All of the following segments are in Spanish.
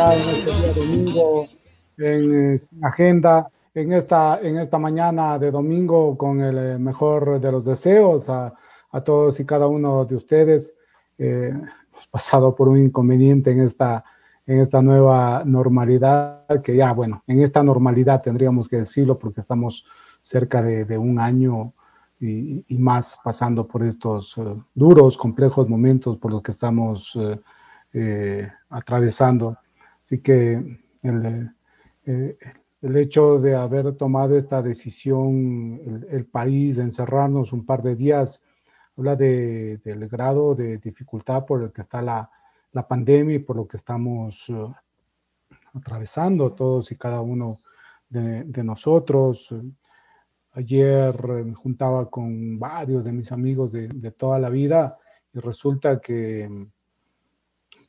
Acá en este día domingo en Agenda, en esta, en esta mañana de domingo con el eh, mejor de los deseos a, a todos y cada uno de ustedes. Eh, hemos pasado por un inconveniente en esta, en esta nueva normalidad, que ya, bueno, en esta normalidad tendríamos que decirlo porque estamos cerca de, de un año y, y más pasando por estos eh, duros, complejos momentos por los que estamos eh, eh, atravesando. Así que el, eh, el hecho de haber tomado esta decisión, el, país, de encerrarnos un par de días, habla de, del grado de dificultad por el que está la, la pandemia y por lo que estamos eh, atravesando todos y cada uno de, nosotros. Ayer eh, me juntaba con varios de mis amigos de, toda la vida y resulta que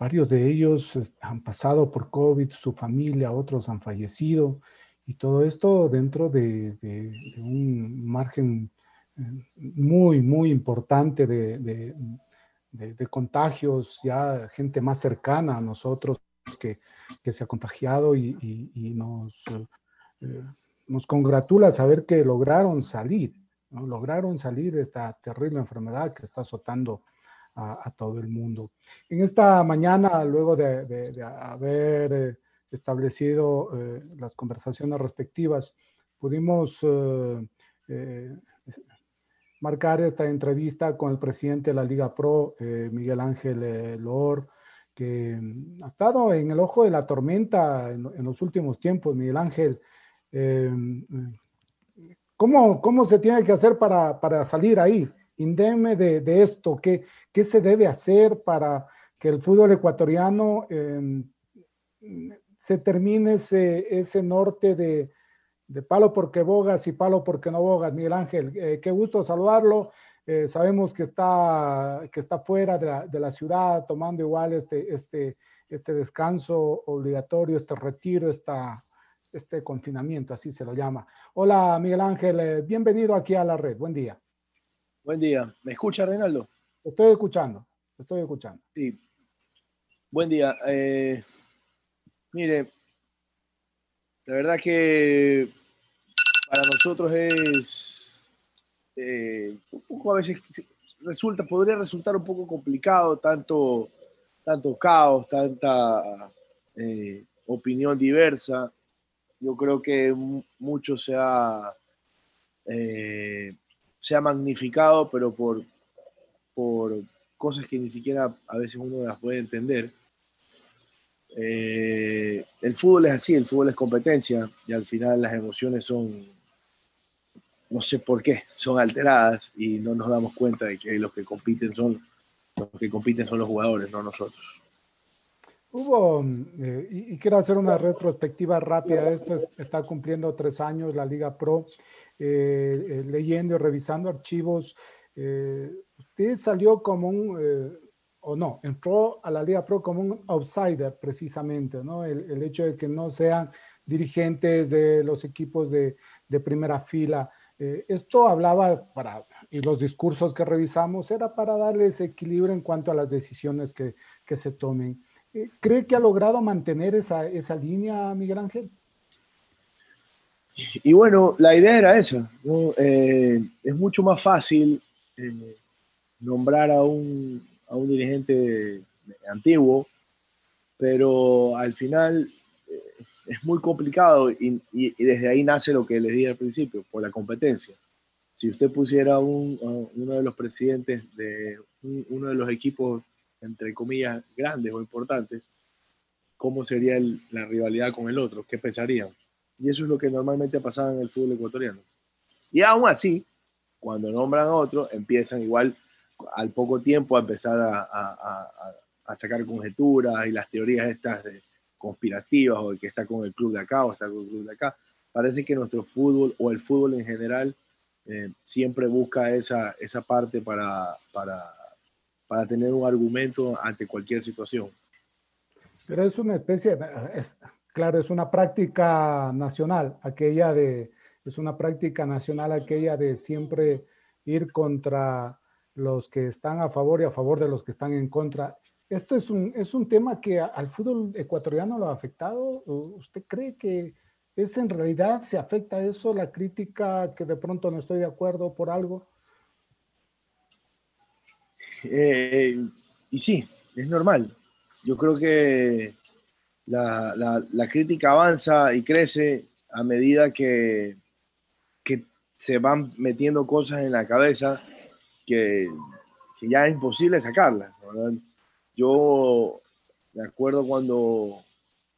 varios de ellos eh, han pasado por COVID, su familia, otros han fallecido y todo esto dentro de, un margen eh, muy, muy importante de, contagios, ya gente más cercana a nosotros que, se ha contagiado y, nos, eh, nos congratula saber que lograron salir, lograron salir de esta terrible enfermedad que está azotando a, todo el mundo. En esta mañana, luego de, haber eh, establecido eh, las conversaciones respectivas, pudimos eh, eh, marcar esta entrevista con el presidente de la Liga Pro, Miguel Ángel Loor, que mm, ha estado en el ojo de la tormenta en, en los últimos tiempos. Miguel Ángel, eh, ¿cómo, ¿cómo se tiene que hacer para, para salir ahí? Indeme de, esto, ¿qué, ¿qué se debe hacer para que el fútbol ecuatoriano eh, se termine ese, ese norte de, de palo porque bogas y palo porque no bogas. Miguel Ángel, eh, qué gusto saludarlo. Eh, sabemos que está, que está fuera de la, de la ciudad tomando igual este, este, este descanso obligatorio, este retiro, esta, este confinamiento, así se lo llama. Hola Miguel Ángel, eh, bienvenido aquí a la red. Buen día. Buen día. ¿Me escucha, Reinaldo? Estoy escuchando, estoy escuchando. Sí. Buen día. Eh, mire, la verdad que para nosotros es eh, un poco a veces resulta, podría resultar un poco complicado tanto, tanto caos, tanta eh, opinión diversa. Yo creo que mu- mucho se ha, eh, se ha magnificado, pero por, por cosas que ni siquiera a veces uno las puede entender. Eh, el fútbol es así, el fútbol es competencia y al final las emociones son, no sé por qué, son alteradas y no nos damos cuenta de que los que compiten son los que compiten son los jugadores, no nosotros. Hubo, eh, y, quiero hacer una retrospectiva rápida, esto es- está cumpliendo tres años la Liga Pro, eh, eh, leyendo y revisando archivos, eh, usted salió como un, o no, entró a la Liga Pro como un outsider precisamente, ¿no? El, hecho de que no sean dirigentes de los equipos de, de primera fila. Esto hablaba para, y los discursos que revisamos, era para darles equilibrio en cuanto a las decisiones que, que se tomen. ¿Cree que ha logrado mantener esa, esa línea, Miguel Ángel? Y bueno, la idea era esa. ¿no? Eh, es mucho más fácil eh, nombrar a un, a un dirigente antiguo, pero al final eh, es muy complicado y, y- desde ahí nace lo que les dije al principio, por la competencia. Si usted pusiera un, a uno de los presidentes de un- uno de los equipos, entre comillas, grandes o importantes, ¿cómo sería la rivalidad con el otro? ¿Qué pensarían? Y eso es lo que normalmente pasaba en el fútbol ecuatoriano. Y aún así, cuando nombran a otro, empiezan igual al poco tiempo a empezar a, a- sacar conjeturas y las teorías estas de conspirativas o que está con el club de acá o está con el club de acá. Parece que nuestro fútbol o el fútbol en general eh, siempre busca esa, esa parte para, para, para tener un argumento ante cualquier situación. Pero es una especie, es, claro, es una práctica nacional, aquella de, es una práctica nacional aquella de siempre ir contra los que están a favor y a favor de los que están en contra. ¿Esto es un, es un tema que al fútbol ecuatoriano lo ha afectado? ¿O ¿Usted cree que es en realidad se afecta eso, la crítica que de pronto no estoy de acuerdo por algo? Eh, y sí, es normal. Yo creo que la, la- crítica avanza y crece a medida que, que se van metiendo cosas en la cabeza que, ya es imposible sacarlas. Yo me acuerdo cuando,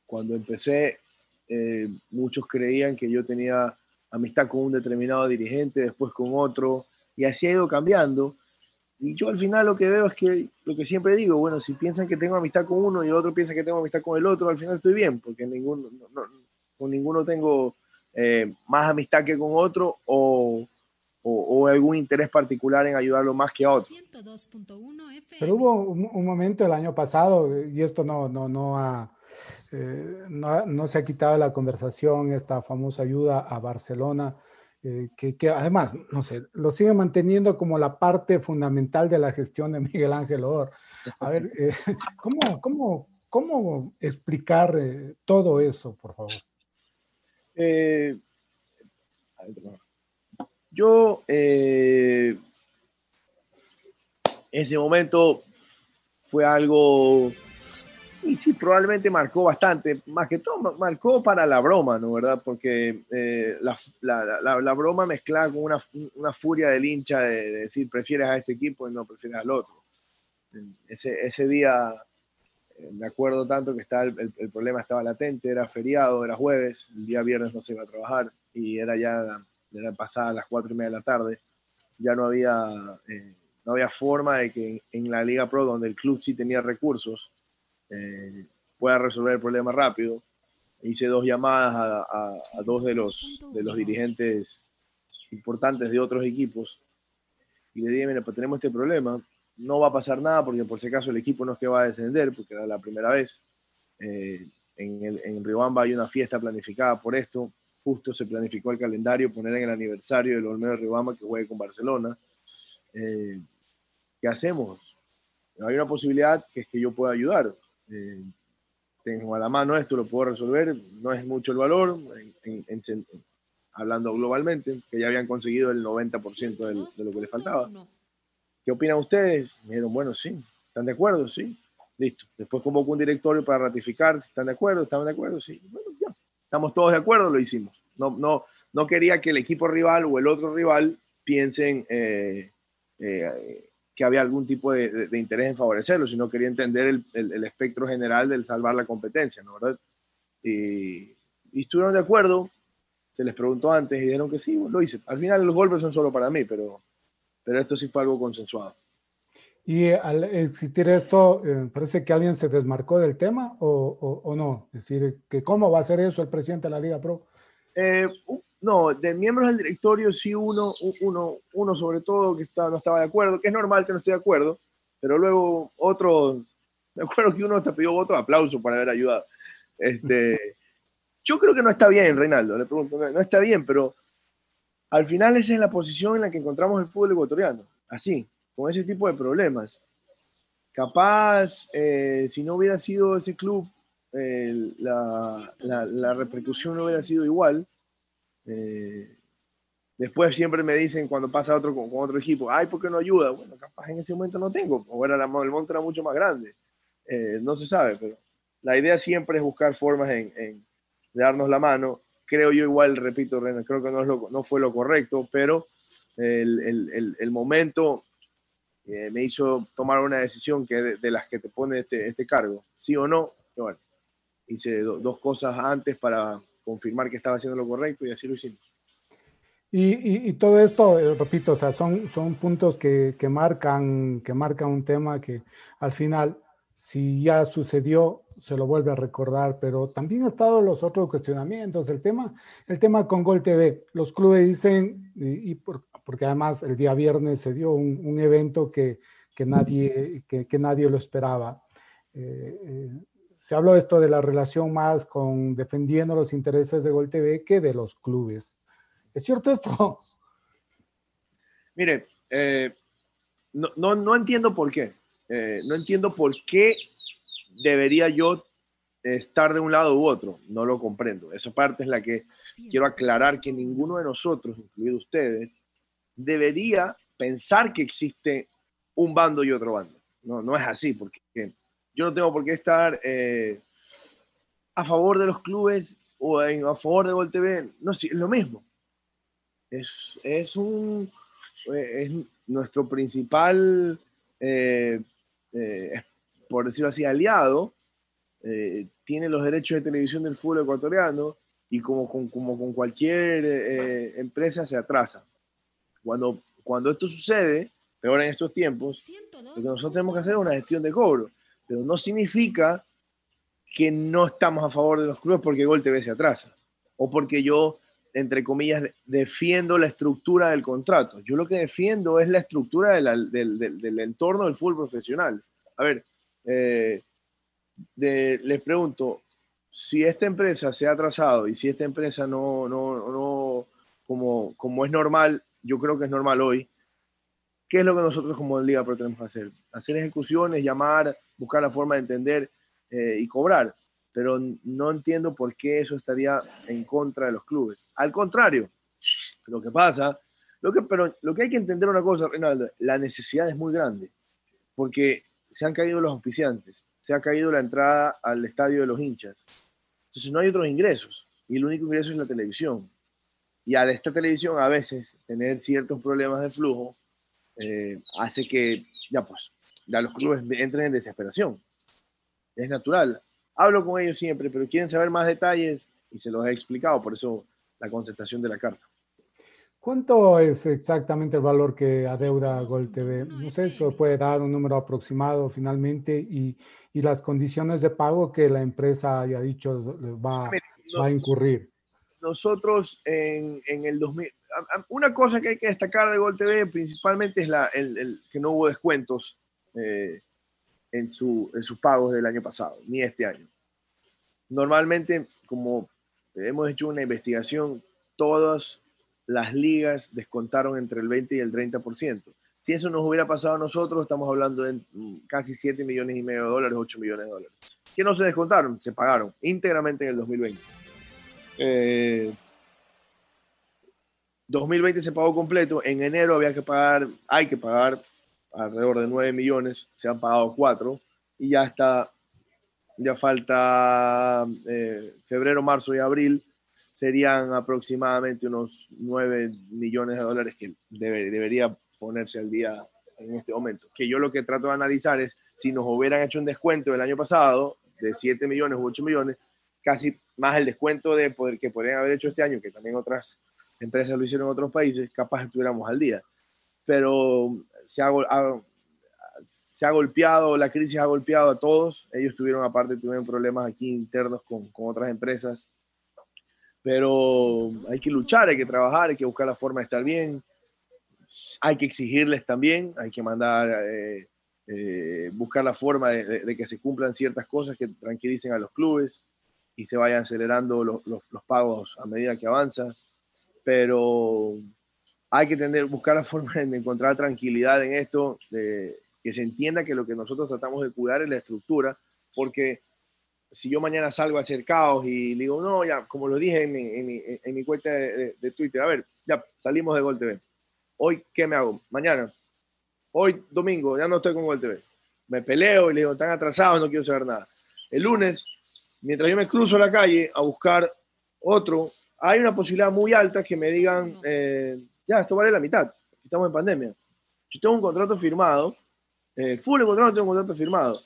cuando empecé, eh, muchos creían que yo tenía amistad con un determinado dirigente, después con otro, y así ha ido cambiando. Y yo al final lo que veo es que lo que siempre digo, bueno, si piensan que tengo amistad con uno y el otro piensa que tengo amistad con el otro, al final estoy bien, porque ninguno, no- no- con ninguno tengo eh, más amistad que con otro o, o- o algún interés particular en ayudarlo más que a otro. 102.1 FM. Pero hubo un, un momento el año pasado, y esto no, no, no, ha, eh, no, no se ha quitado la conversación, esta famosa ayuda a Barcelona, eh, que, además, no sé, lo sigue manteniendo como la parte fundamental de la gestión de Miguel Ángel Or. A ver, eh, ¿cómo, cómo, ¿cómo explicar eh, todo eso, por favor? Yo, eh, ese momento fue algo, y sí, probablemente marcó bastante, más que todo ma- marcó para la broma, ¿no? ¿Verdad? Porque eh, la, la- la- broma mezclada con una, una furia del hincha de, de decir, prefieres a este equipo y no prefieres al otro. Ese, ese día, eh, me acuerdo tanto que estaba el, el- el problema estaba latente, era feriado, era jueves, el día viernes no se iba a trabajar y era ya, era pasada las cuatro y media de la tarde, ya no había, eh, no había forma de que en la Liga Pro, donde el club sí tenía recursos, eh, pueda resolver el problema rápido. Hice dos llamadas a, dos de los, de los dirigentes importantes de otros equipos y le dije, mira, pues tenemos este problema, no va a pasar nada porque por si acaso el equipo no es que va a descender, porque era la primera vez. Eh, en, el, en Riobamba hay una fiesta planificada por esto, justo se planificó el calendario, poner en el aniversario del Olmedo de Riobamba que juegue con Barcelona. Eh, ¿Qué hacemos? Hay una posibilidad que es que yo pueda ayudar. Eh, tengo a la mano esto, lo puedo resolver, no es mucho el valor, hablando globalmente, que ya habían conseguido el 90% del- de lo que les faltaba. ¿Qué opinan ustedes? Me dijeron, bueno, sí. ¿Están de acuerdo? Sí. Listo. Después convocó un directorio para ratificar. ¿Están de acuerdo? ¿Están de acuerdo? Sí. Bueno, ya. Estamos todos de acuerdo, lo hicimos. No, no, no quería que el equipo rival o el otro rival piensen eh, eh, que había algún tipo de, de- de interés en favorecerlo, sino quería entender el, el- el espectro general del salvar la competencia, ¿no? ¿verdad? Y, y estuvieron de acuerdo. Se les preguntó antes y dijeron que sí, lo hice. Al final los golpes son solo para mí, pero, pero esto sí fue algo consensuado. Y eh, al existir esto, eh, parece que alguien se desmarcó del tema o, o- o no. Es decir, que cómo va a hacer eso el presidente de la Liga Pro. Eh, no, de miembros del directorio sí uno, uno, uno sobre todo que está- no estaba de acuerdo, que es normal que no esté de acuerdo, pero luego otro, me acuerdo que uno te pidió otro aplauso por haber ayudado. Este, yo creo que no está bien, Reinaldo, le pregunto, no está bien, pero al final esa es la posición en la que encontramos el fútbol ecuatoriano, así, con ese tipo de problemas. Capaz, eh, si no hubiera sido ese club, eh, la, la, la, repercusión no hubiera sido igual. Eh, después siempre me dicen cuando pasa otro con, con, otro equipo, ay, ¿por qué no ayuda? Bueno, capaz en ese momento no tengo, o era la, el monte era mucho más grande. no se sabe, pero la idea siempre es buscar formas en, en de darnos la mano. Creo yo igual, repito, René, creo que no, es lo, no fue lo correcto, pero el, el, el momento eh, me hizo tomar una decisión que de, de, las que te pone este, este cargo, sí o no. Bueno, hice do, dos cosas antes para confirmar que estaba haciendo lo correcto y así lo hicimos. Y, y, y todo esto, eh, repito, o sea, son, son puntos que, que, marcan, que marcan un tema que al final, si ya sucedió, se lo vuelve a recordar, pero también ha estado los otros cuestionamientos. El tema, el tema con Gol TV, los clubes dicen, y, y por, porque además el día viernes se dio un, un evento que, que, nadie, que, que, nadie lo esperaba. Eh, eh, se habló esto de la relación más con defendiendo los intereses de Gol TV que de los clubes. ¿Es cierto esto? Mire, eh, no, no, no, entiendo por qué. Eh, no entiendo por qué debería yo estar de un lado u otro. No lo comprendo. Esa parte es la que quiero aclarar que ninguno de nosotros, incluido ustedes, debería pensar que existe un bando y otro bando. No, no es así, porque yo no tengo por qué estar eh, a favor de los clubes o a favor de Gol TV. No, es lo mismo. Es, es un es nuestro principal, eh, eh, por decirlo así, aliado. Eh, tiene los derechos de televisión del fútbol ecuatoriano y como con, como con cualquier empresa se atrasa. Cuando, cuando esto sucede, peor en estos tiempos, lo que nosotros tenemos que hacer es una gestión de cobro. Pero no significa que no estamos a favor de los clubes porque Gol TV se atrasa. O porque yo, entre comillas, defiendo la estructura del contrato. Yo lo que defiendo es la estructura del, del, entorno del fútbol profesional. A ver, eh, les pregunto, si esta empresa se ha atrasado y si esta empresa no, no, no como, como es normal, yo creo que es normal hoy. ¿Qué es lo que nosotros como Liga Pro tenemos que hacer? Hacer ejecuciones, llamar, buscar la forma de entender eh, y cobrar. Pero no entiendo por qué eso estaría en contra de los clubes. Al contrario, lo que pasa, lo que, pero lo que hay que entender una cosa, Reinaldo, la necesidad es muy grande. Porque se han caído los auspiciantes, se ha caído la entrada al estadio de los hinchas. Entonces no hay otros ingresos. Y el único ingreso es la televisión y al esta televisión a veces tener ciertos problemas de flujo eh, hace que ya pues ya los clubes entren en desesperación. Es natural. Hablo con ellos siempre, pero quieren saber más detalles y se los he explicado, por eso la contestación de la carta. ¿Cuánto es exactamente el valor que adeuda Gol TV? No sé, si puede dar un número aproximado finalmente y, y las condiciones de pago que la empresa haya dicho va, va a incurrir nosotros en, en, el 2000, una cosa que hay que destacar de Gol TV principalmente es la, el, el, que no hubo descuentos eh, en, su, en sus pagos del año pasado, ni este año. Normalmente, como hemos hecho una investigación, todas las ligas descontaron entre el 20 y el 30%. Si eso nos hubiera pasado a nosotros, estamos hablando de casi 7 millones y medio de dólares, 8 millones de dólares. Que no se descontaron, se pagaron íntegramente en el 2020. Eh, 2020 se pagó completo, en enero había que pagar, hay que pagar alrededor de 9 millones, se han pagado 4 y ya está, ya falta eh, febrero, marzo y abril, serían aproximadamente unos 9 millones de dólares que debe, debería ponerse al día en este momento. Que yo lo que trato de analizar es si nos hubieran hecho un descuento el año pasado de 7 millones u 8 millones, casi más el descuento de poder que podrían haber hecho este año, que también otras empresas lo hicieron en otros países, capaz estuviéramos al día. Pero se ha, se ha golpeado, la crisis ha golpeado a todos. Ellos tuvieron, aparte, tuvieron problemas aquí internos con, con otras empresas. Pero hay que luchar, hay que trabajar, hay que buscar la forma de estar bien. Hay que exigirles también, hay que mandar eh, eh, buscar la forma de que se cumplan ciertas cosas que tranquilicen a los clubes y se vayan acelerando los, los- los pagos a medida que avanza. Pero hay que tener, buscar la forma de encontrar tranquilidad en esto, de que se entienda que lo que nosotros tratamos de cuidar es la estructura, porque si yo mañana salgo a hacer caos y digo, no, ya, como lo dije en mi, en mi- en mi cuenta de, de- de Twitter, a ver, ya salimos de Gol TV. Hoy, ¿qué me hago? Mañana, hoy domingo, ya no estoy con Gol TV. Me peleo y le digo, están atrasados, no quiero saber nada. El lunes, mientras yo me cruzo la calle a buscar otro, hay una posibilidad muy alta que me digan, eh, ya, esto vale la mitad, estamos en pandemia. Yo tengo un contrato firmado, eh, full en contrato, tengo un contrato firmado,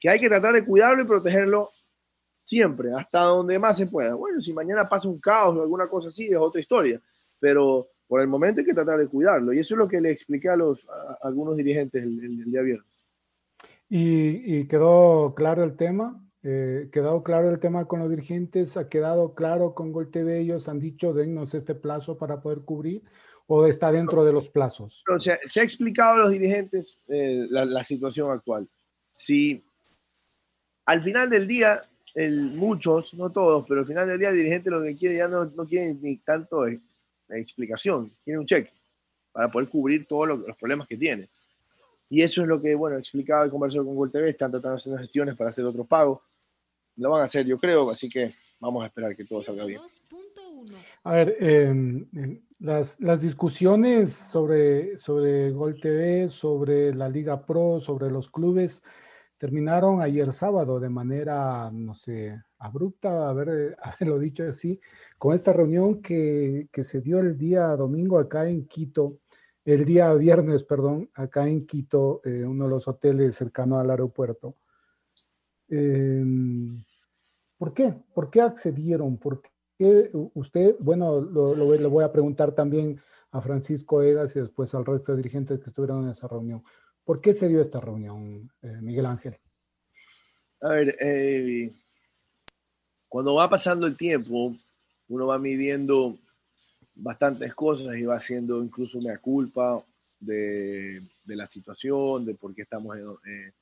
que hay que tratar de cuidarlo y protegerlo siempre, hasta donde más se pueda. Bueno, si mañana pasa un caos o alguna cosa así, es otra historia, pero por el momento hay que tratar de cuidarlo. Y eso es lo que le expliqué a, los, a, algunos dirigentes el, el- el día viernes. Y, y quedó claro el tema, eh, quedó claro el tema con los dirigentes, ha quedado claro con Gol TV, ellos han dicho, dennos este plazo para poder cubrir, o está dentro de los plazos. O sea, se ha explicado a los dirigentes eh, la, la situación actual. Si al final del día, el, muchos, no todos, pero al final del día el dirigente lo que quiere ya no, no quiere ni tanto eh, explicación, quiere un cheque para poder cubrir todos los, los problemas que tiene. Y eso es lo que, bueno, explicaba y conversó con Gol TV, están tratando de hacer gestiones para hacer otros pagos. Lo van a hacer, yo creo, así que vamos a esperar que todo salga bien. A ver, eh, las, las discusiones sobre, sobre Gol TV, sobre la Liga Pro, sobre los clubes, terminaron ayer sábado de manera, no sé, abrupta, haber, haberlo dicho así, con esta reunión que, que se dio el día domingo acá en Quito, el día viernes, perdón, acá en Quito, eh, uno de los hoteles cercano al aeropuerto. Em, ¿Por qué? ¿Por qué accedieron? ¿Por qué usted, bueno, lo, le voy a preguntar también a Francisco Egas y después al resto de dirigentes que estuvieron en esa reunión. ¿Por qué se dio esta reunión, eh, Miguel Ángel? A ver, eh, cuando va pasando el tiempo, uno va midiendo bastantes cosas y va haciendo incluso una culpa de, la situación, de por qué estamos en,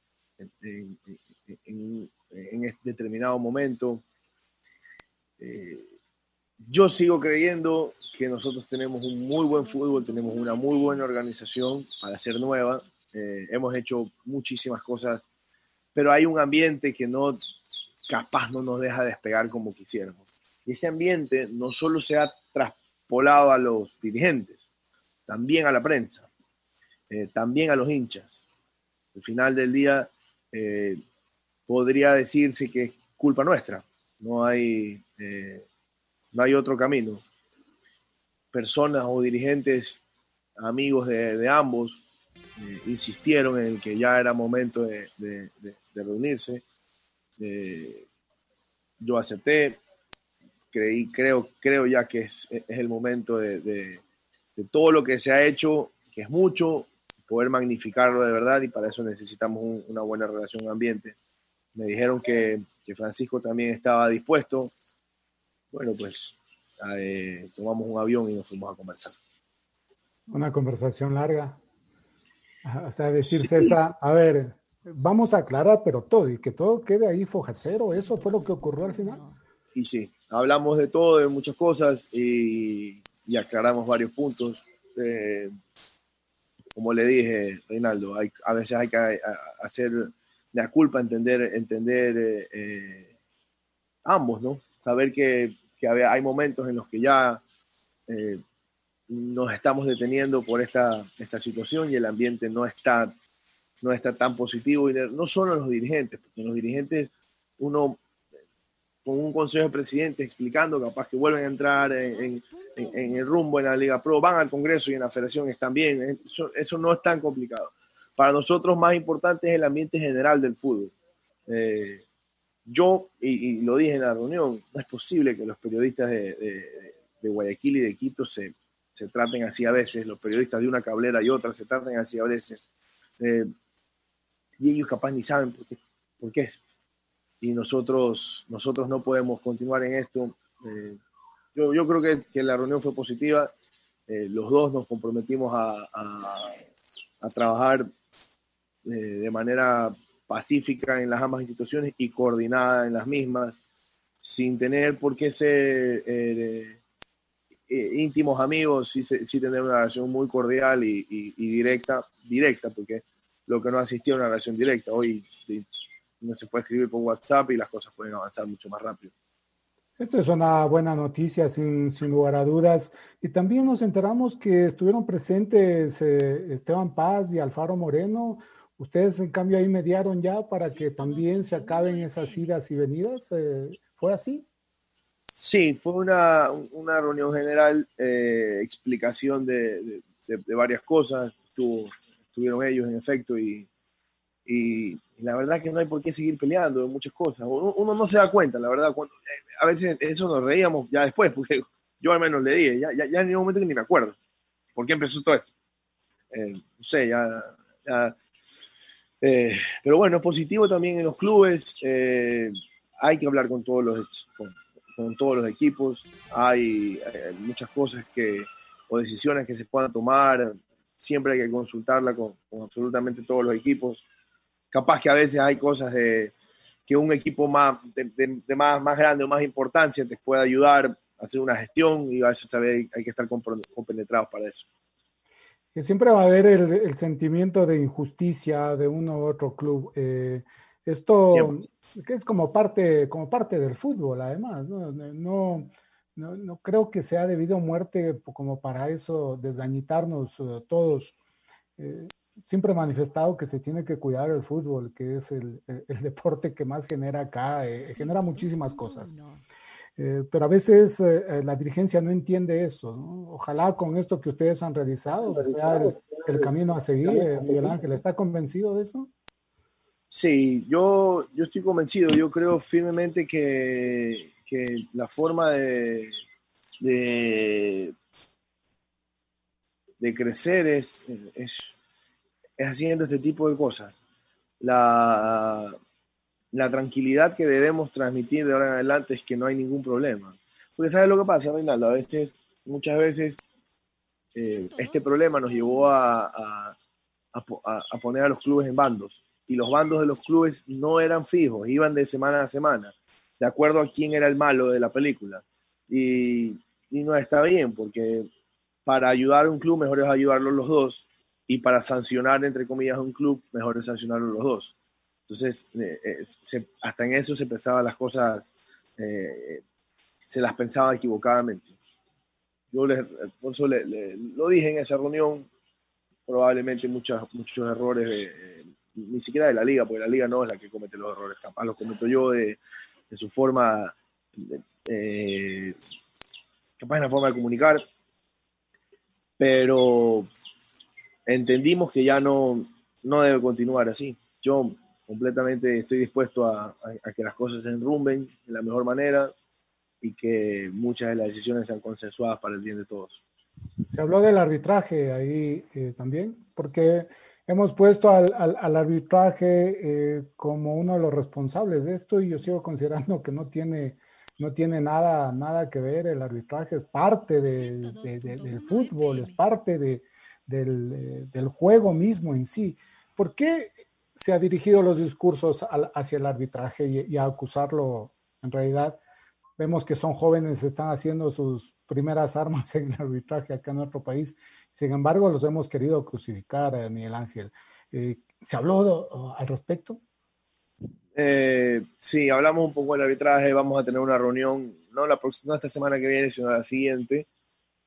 en, determinado momento. Eh, yo sigo creyendo que nosotros tenemos un muy buen fútbol, tenemos una muy buena organización para ser nueva. Eh, hemos hecho muchísimas cosas, pero hay un ambiente que no, capaz no nos deja despegar como quisiéramos. Y ese ambiente no solo se ha traspolado a los dirigentes, también a la prensa, eh, también a los hinchas. Al final del día, eh, podría decirse que es culpa nuestra. No hay, no hay otro camino. Personas o dirigentes, amigos de, de ambos, eh, insistieron en que ya era momento de, reunirse. Eh, yo acepté, creí, creo, creo ya que es, el momento de, todo lo que se ha hecho, que es mucho, poder magnificarlo de verdad y para eso necesitamos un, una buena relación ambiente. Me dijeron que, Francisco también estaba dispuesto. Bueno, pues eh, tomamos un avión y nos fuimos a conversar. Una conversación larga. O sea, decir César, a ver, vamos a aclarar, pero todo, y que todo quede ahí fojacero, eso fue lo que ocurrió al final. Y sí, hablamos de todo, de muchas cosas y, y aclaramos varios puntos. Eh, como le dije, Reinaldo, hay, a veces hay que a, a hacer la culpa, entender, entender eh, eh, ambos, ¿no? Saber que, que, hay momentos en los que ya eh, nos estamos deteniendo por esta, esta situación y el ambiente no está, no está tan positivo, y no solo los dirigentes, porque los dirigentes, uno con un consejo de presidentes explicando, capaz que vuelven a entrar en, en, en, el rumbo en la Liga Pro, van al Congreso y en la Federación están bien, eso, eso no es tan complicado. Para nosotros más importante es el ambiente general del fútbol. Eh, yo, y, lo dije en la reunión, no es posible que los periodistas de, Guayaquil y de Quito se, se, traten así a veces, los periodistas de una cablera y otra se traten así a veces, eh, y ellos capaz ni saben por qué, por qué es. Y nosotros, nosotros no podemos continuar en esto. Eh, yo, yo, creo que, que, la reunión fue positiva, eh, los dos nos comprometimos a, a, a trabajar de manera pacífica en las ambas instituciones y coordinada en las mismas, sin tener por qué ser eh, eh, íntimos amigos, sí, sí tener una relación muy cordial y, y- y directa, directa, porque lo que no asistía a una relación directa. Hoy no se puede escribir por WhatsApp y las cosas pueden avanzar mucho más rápido. Esto es una buena noticia, sin, sin lugar a dudas. Y también nos enteramos que estuvieron presentes eh, Esteban Paz y Alfaro Moreno. Ustedes, en cambio, ahí mediaron ya para que también se acaben esas idas y venidas. eh, ¿Fue así? Sí, fue una, una reunión general, eh, explicación de, de- de- de varias cosas. Estuvo- estuvieron ellos, en efecto, y, y- y la verdad que no hay por qué seguir peleando de muchas cosas. Uno, uno no se da cuenta, la verdad. Cuando, eh, a veces eso nos reíamos ya después, porque yo al menos le dije, ya, ya, ya en un momento que ni me acuerdo por qué empezó todo esto. Eh, no sé, ya. ya, eh, pero bueno, positivo también en los clubes. eh, hay que hablar con todos los, con, con todos los equipos. Hay, eh, muchas cosas que, o decisiones que se puedan tomar. Siempre hay que consultarla con, con absolutamente todos los equipos. Capaz que a veces hay cosas de, que un equipo más, de, de- de más, más grande o más importancia te puede ayudar a hacer una gestión y a veces sabe, hay que estar compenetrados para eso. Que siempre va a haber el, el sentimiento de injusticia de uno u otro club. Eh, esto que es como parte, como parte del fútbol, además. No, no, no, no creo que sea debido a muerte como para eso desgañitarnos eh, todos. Eh, siempre he manifestado que se tiene que cuidar el fútbol, que es el, el- el deporte que más genera acá, eh, genera muchísimas cosas. Eh, pero a veces eh, eh, la dirigencia no entiende eso. ¿no? Ojalá con esto que ustedes han realizado el, el camino a seguir. eh, Miguel Ángel, ¿está convencido de eso? Sí, yo, yo estoy convencido, yo creo firmemente que, que la forma de, de, de crecer es, es, es haciendo este tipo de cosas. La, la tranquilidad que debemos transmitir de ahora en adelante es que no hay ningún problema. Porque ¿sabes lo que pasa, Reinaldo? A veces, muchas veces, eh, este problema nos llevó a, a- a po- a- a poner a los clubes en bandos. Y los bandos de los clubes no eran fijos, iban de semana a semana, de acuerdo a quién era el malo de la película. Y, y no está bien, porque para ayudar a un club, mejor es ayudarlos los dos. Y para sancionar, entre comillas, a un club, mejor es sancionarlos los dos. Entonces, eh, eh, hasta en eso se pensaban las cosas, eh, se las pensaba equivocadamente. Yo les, le- lo dije en esa reunión, probablemente muchas, muchos errores, de, ni siquiera de la liga, porque la liga no es la que comete los errores, capaz los cometo yo de, su forma, de- capaz en la forma de comunicar, pero entendimos que ya no, no debe continuar así. Yo completamente estoy dispuesto a, a- que las cosas se enrumben de la mejor manera y que muchas de las decisiones sean consensuadas para el bien de todos. Se habló del arbitraje ahí eh, también, porque hemos puesto al, al- arbitraje eh, como uno de los responsables de esto y yo sigo considerando que no tiene, no tiene nada, nada que ver. El arbitraje es parte de- de- de- del fútbol, es parte de- del, eh, del juego mismo en sí. ¿Por qué se ha dirigido los discursos hacia el arbitraje y, a acusarlo en realidad? Vemos que son jóvenes, están haciendo sus primeras armas en el arbitraje acá en nuestro país. Sin embargo, los hemos querido crucificar, eh, Miguel Ángel. Eh, ¿Se habló al respecto? Eh, sí, hablamos un poco del arbitraje, vamos a tener una reunión, no, la próxima, no esta semana que viene, sino la siguiente,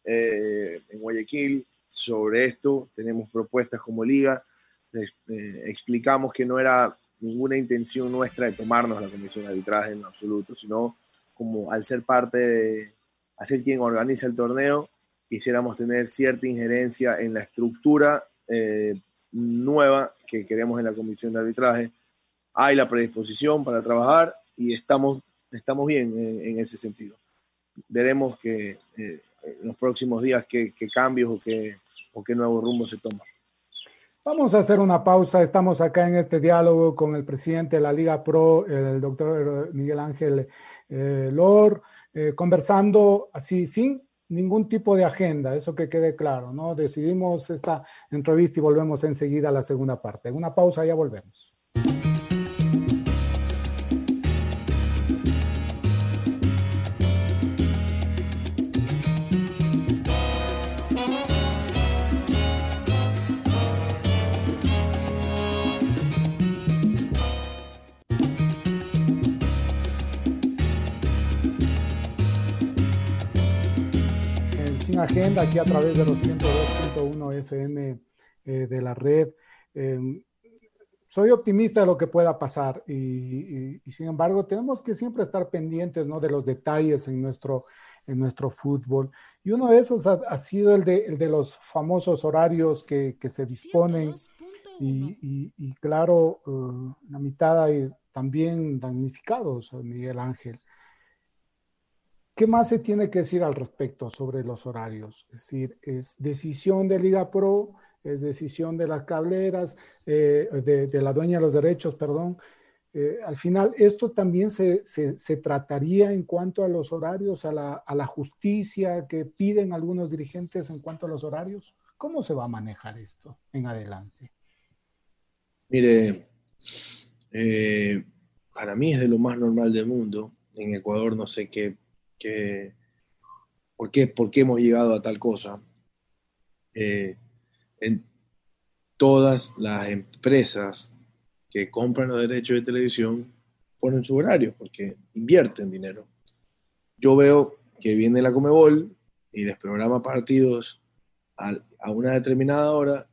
eh, en Guayaquil, sobre esto. Tenemos propuestas como liga, eh, explicamos que no era ninguna intención nuestra de tomarnos la comisión de arbitraje en absoluto, sino como al ser parte de, al ser quien organiza el torneo, quisiéramos tener cierta injerencia en la estructura eh, nueva que queremos en la comisión de arbitraje hay la predisposición para trabajar y estamos, estamos bien en, ese sentido. Veremos que eh, en los próximos días qué, cambios o qué nuevo rumbo se toma. Vamos a hacer una pausa. Estamos acá en este diálogo con el presidente de la Liga Pro, el doctor Miguel Ángel eh, Lor, eh, conversando así sin ningún tipo de agenda, eso que quede claro, ¿no? Decidimos esta entrevista y volvemos enseguida a la segunda parte. Una pausa, ya volvemos. Agenda, aquí a través de los 102.1 FM eh, de la red. Eh, soy optimista de lo que pueda pasar y, y, y, sin embargo tenemos que siempre estar pendientes ¿no? de los detalles en nuestro, en nuestro fútbol. Y uno de esos ha, ha sido el de, el de, los famosos horarios que, que se disponen y, y claro, uh, la mitad hay también damnificados, Miguel Ángel. ¿Qué más se tiene que decir al respecto sobre los horarios? Es decir, es decisión de Liga Pro, es decisión de las cableras, eh, de, la dueña de los derechos, perdón. Eh, al final, esto también se, se, se, trataría en cuanto a los horarios, a la, a la, justicia que piden algunos dirigentes en cuanto a los horarios. ¿Cómo se va a manejar esto en adelante? Mire, eh, para mí es de lo más normal del mundo. En Ecuador no sé qué, qué por, qué, por qué hemos llegado a tal cosa. Eh, en todas las empresas que compran los derechos de televisión ponen su horario porque invierten dinero. Yo veo que viene la Comebol y les programa partidos a, a una determinada hora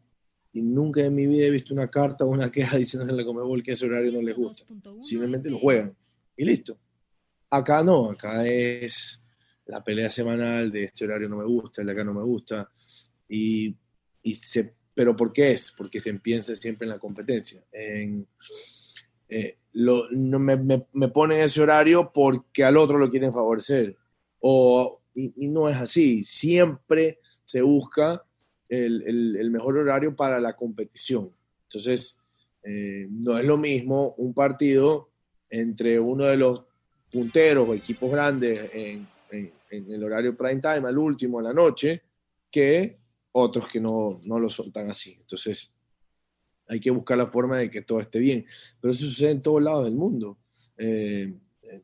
y nunca en mi vida he visto una carta o una queja diciéndole a la Comebol que ese horario no les gusta. Simplemente lo juegan y listo. Acá no, acá es la pelea semanal de este horario no me gusta, el de acá no me gusta. Y, ¿Pero por qué es? Porque se piensa siempre en la competencia. En, eh, no, me, me, ponen ese horario porque al otro lo quieren favorecer. O, y, no es así. Siempre se busca el, mejor horario para la competición. Entonces, eh, no es lo mismo un partido entre uno de los punteros o equipos grandes en, el horario prime time, al último, en la noche, que otros que no, no lo son tan así. Entonces, hay que buscar la forma de que todo esté bien. Pero eso sucede en todos lados del mundo. Eh,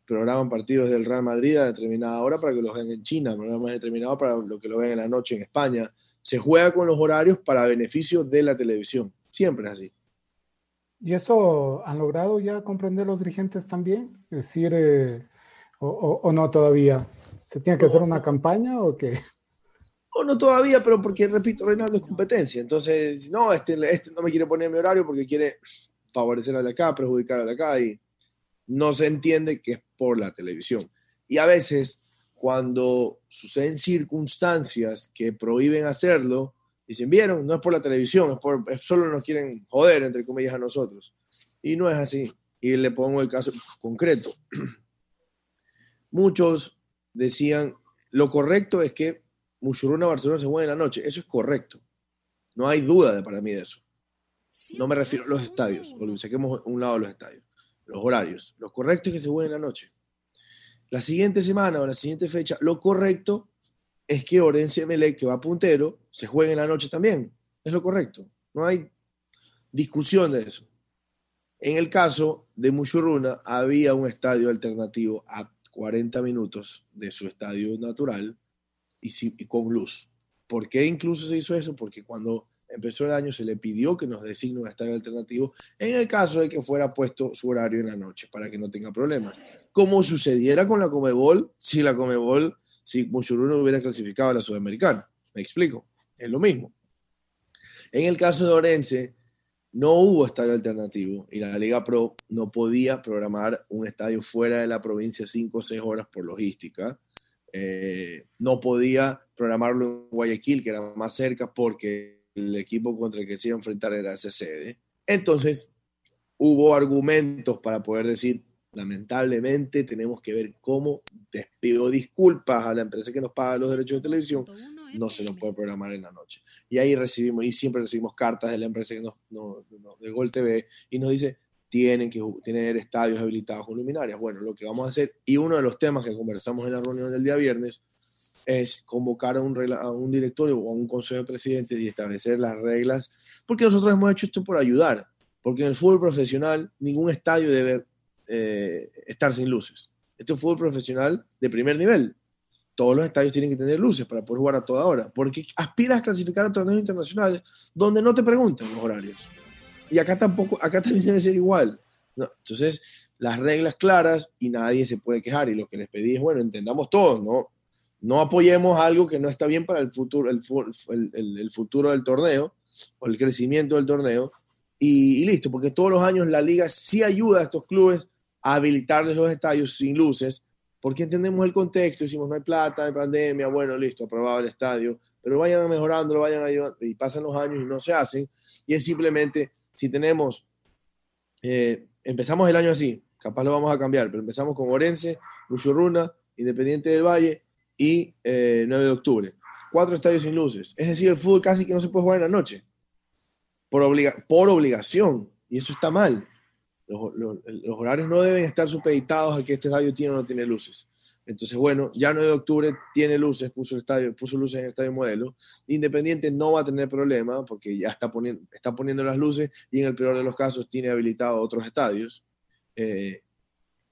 programan partidos del Real Madrid a determinada hora para que los vean en China, programas determinados para lo que lo vean en la noche en España. Se juega con los horarios para beneficio de la televisión. Siempre es así. ¿Y eso han logrado ya comprender los dirigentes también? Es decir, eh, o, o, o, no todavía? ¿Se tiene que no. hacer una campaña o qué? O no todavía, pero porque, repito, Reinaldo es competencia. Entonces, no, este, este no me quiere poner mi horario porque quiere favorecer al de acá, perjudicar al de acá y no se entiende que es por la televisión. Y a veces, cuando suceden circunstancias que prohíben hacerlo, dicen, vieron, no es por la televisión, es por, solo nos quieren joder, entre comillas, a nosotros. Y no es así. Y le pongo el caso concreto. Muchos decían, lo correcto es que Muchuruna Barcelona se juega en la noche. Eso es correcto. No hay duda de, para mí de eso. No me refiero a los estadios. Saquemos un lado los estadios. Los horarios. Lo correcto es que se juegue en la noche. La siguiente semana o la siguiente fecha, lo correcto es que Orense Melec, que va puntero, se juegue en la noche también. Es lo correcto. No hay discusión de eso. En el caso de Muchurruna, había un estadio alternativo a 40 minutos de su estadio natural y, y, con luz. ¿Por qué incluso se hizo eso? Porque cuando empezó el año se le pidió que nos designe un estadio alternativo en el caso de que fuera puesto su horario en la noche para que no tenga problemas. Como sucediera con la Comebol, si la Comebol, si Muchuruna hubiera clasificado a la Sudamericana. ¿Me explico? Es lo mismo. En el caso de Orense, no hubo estadio alternativo y la Liga Pro no podía programar un estadio fuera de la provincia 5 o 6 horas por logística. Eh, no podía programarlo en Guayaquil, que era más cerca, porque el equipo contra el que se iba a enfrentar era ese sede. Entonces, hubo argumentos para poder decir, lamentablemente tenemos que ver cómo les pido disculpas a la empresa que nos paga los derechos de televisión, no se nos puede programar en la noche. Y ahí recibimos, y siempre recibimos cartas de la empresa que nos, no, no, de Gol TV, y nos dice, tienen que tener estadios habilitados con luminarias. Bueno, lo que vamos a hacer, y uno de los temas que conversamos en la reunión del día viernes, es convocar a un, a un directorio o a un consejo de presidentes y establecer las reglas, porque nosotros hemos hecho esto por ayudar, porque en el fútbol profesional ningún estadio debe eh, estar sin luces. Este es fútbol profesional de primer nivel. Todos los estadios tienen que tener luces para poder jugar a toda hora, porque aspiras a clasificar a torneos internacionales donde no te preguntan los horarios. Y acá tampoco, acá también debe ser igual. ¿no? Entonces, las reglas claras y nadie se puede quejar. Y lo que les pedí es, bueno, entendamos todos, ¿no? No apoyemos algo que no está bien para el futuro, el, el- el- futuro del torneo o el crecimiento del torneo. Y, y listo, porque todos los años la liga sí ayuda a estos clubes habilitarles los estadios sin luces, porque entendemos el contexto, decimos no hay plata, hay pandemia, bueno, listo, aprobado el estadio, pero vayan mejorando, vayan ayudando, y pasan los años y no se hacen, y es simplemente, si tenemos, eh, empezamos el año así, capaz lo vamos a cambiar, pero empezamos con Orense, Muchurruna, Independiente del Valle y eh, 9 de octubre. Cuatro estadios sin luces, es decir, el fútbol casi que no se puede jugar en la noche, por, obliga por obligación, y eso está mal. Los, los- los horarios no deben estar supeditados a que este estadio tiene o no tiene luces. Entonces, bueno, ya 9 de octubre tiene luces, puso, el estadio, puso luces en el estadio modelo. Independiente no va a tener problema porque ya está poniendo, está poniendo las luces y en el peor de los casos tiene habilitado otros estadios. Eh,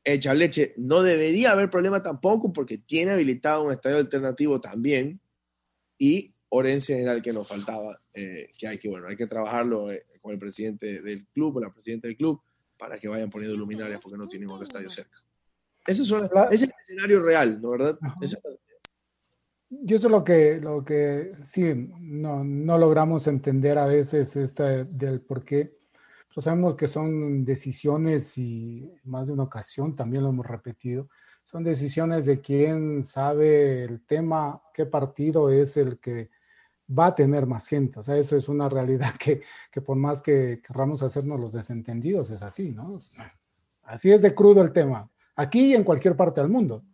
Echa Leche no debería haber problema tampoco porque tiene habilitado un estadio alternativo también. Y Orense era el que nos faltaba, eh, que hay que, bueno, hay que trabajarlo eh, con el presidente del club, o la presidenta del club, para que vayan poniendo luminarias porque no tienen otro estadio cerca. Ese es, ese es el escenario real, ¿no verdad? Es- Y eso es lo que, lo que sí, no, no logramos entender a veces esta, del por qué. Pues sabemos que son decisiones y más de una ocasión también lo hemos repetido. Son decisiones de quién sabe el tema, qué partido es el que va a tener más gente. O sea, eso es una realidad que, que por más que querramos hacernos los desentendidos, es así, ¿no? Así es de crudo el tema. Aquí y en cualquier parte del mundo.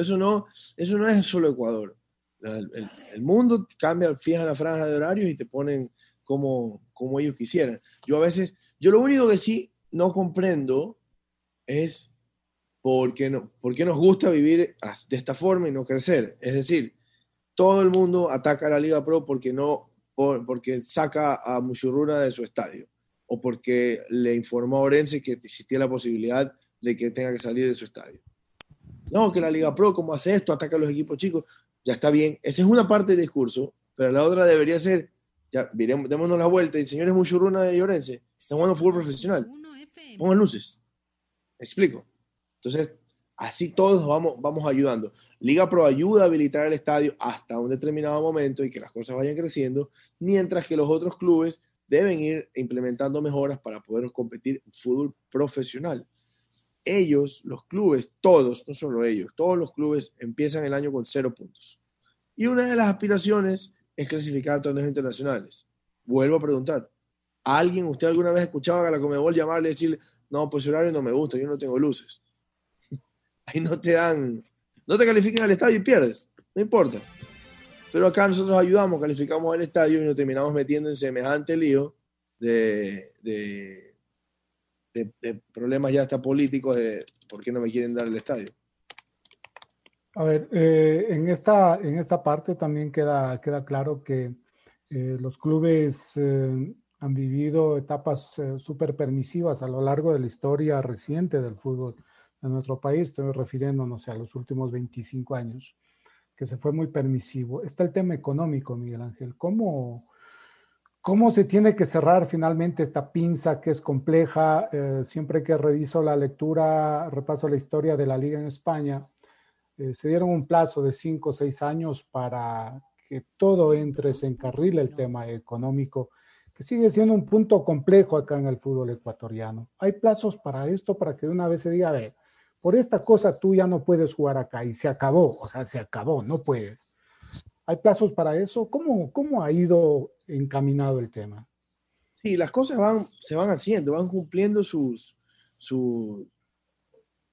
Eso no, eso no es solo Ecuador. El, el- mundo cambia, fija la franja de horarios y te ponen como, como ellos quisieran. Yo a veces, yo lo único que sí no comprendo es por qué, no, por qué nos gusta vivir de esta forma y no crecer. Es decir, todo el mundo ataca a la Liga Pro porque, no, por- porque saca a Muchurruna de su estadio o porque le informó a Orense que existía la posibilidad de que tenga que salir de su estadio. No, que la Liga Pro, como hace esto, ataca a los equipos chicos, ya está bien. Esa es una parte del discurso, pero la otra debería ser, ya, miremos, démonos la vuelta, y señores Muchurruna de Llorense, están jugando fútbol profesional, pongan luces. ¿Me explico? Entonces, así todos vamos, vamos ayudando. Liga Pro ayuda a habilitar el estadio hasta un determinado momento y que las cosas vayan creciendo, mientras que los otros clubes deben ir implementando mejoras para poder competir en fútbol profesional. Ellos, los clubes, todos, no solo ellos, todos los clubes empiezan el año con cero puntos. Y una de las aspiraciones es clasificar a torneos internacionales. Vuelvo a preguntar, ¿a alguien usted alguna vez escuchaba a la Comebol llamarle y decirle, no, pues el horario no me gusta, yo no tengo luces? Ahí no te dan, no te califican al estadio y pierdes, no importa. Pero acá nosotros ayudamos, calificamos al estadio y nos terminamos metiendo en semejante lío de, de, problemas ya hasta políticos de por qué no me quieren dar el estadio. A ver, eh, en, esta, en esta parte también queda, queda claro que eh, los clubes eh, han vivido etapas súper permisivas a lo largo de la historia reciente del fútbol de nuestro país. Estoy refiriéndonos a los últimos 25 años, que se fue muy permisivo. Está el tema económico, Miguel Ángel. ¿Cómo, cómo se tiene que cerrar finalmente esta pinza que es compleja? Eh, siempre que reviso la lectura, repaso la historia de la liga en España, eh, se dieron un plazo de cinco o seis años para que todo entre, se encarrile el tema económico, que sigue siendo un punto complejo acá en el fútbol ecuatoriano. Hay plazos para esto, para que de una vez se diga, a ver, por esta cosa tú ya no puedes jugar acá y se acabó, o sea, se acabó, no puedes. ¿Hay plazos para eso? ¿Cómo, cómo ha ido encaminado el tema? Sí, las cosas van, se van haciendo, van cumpliendo sus, su,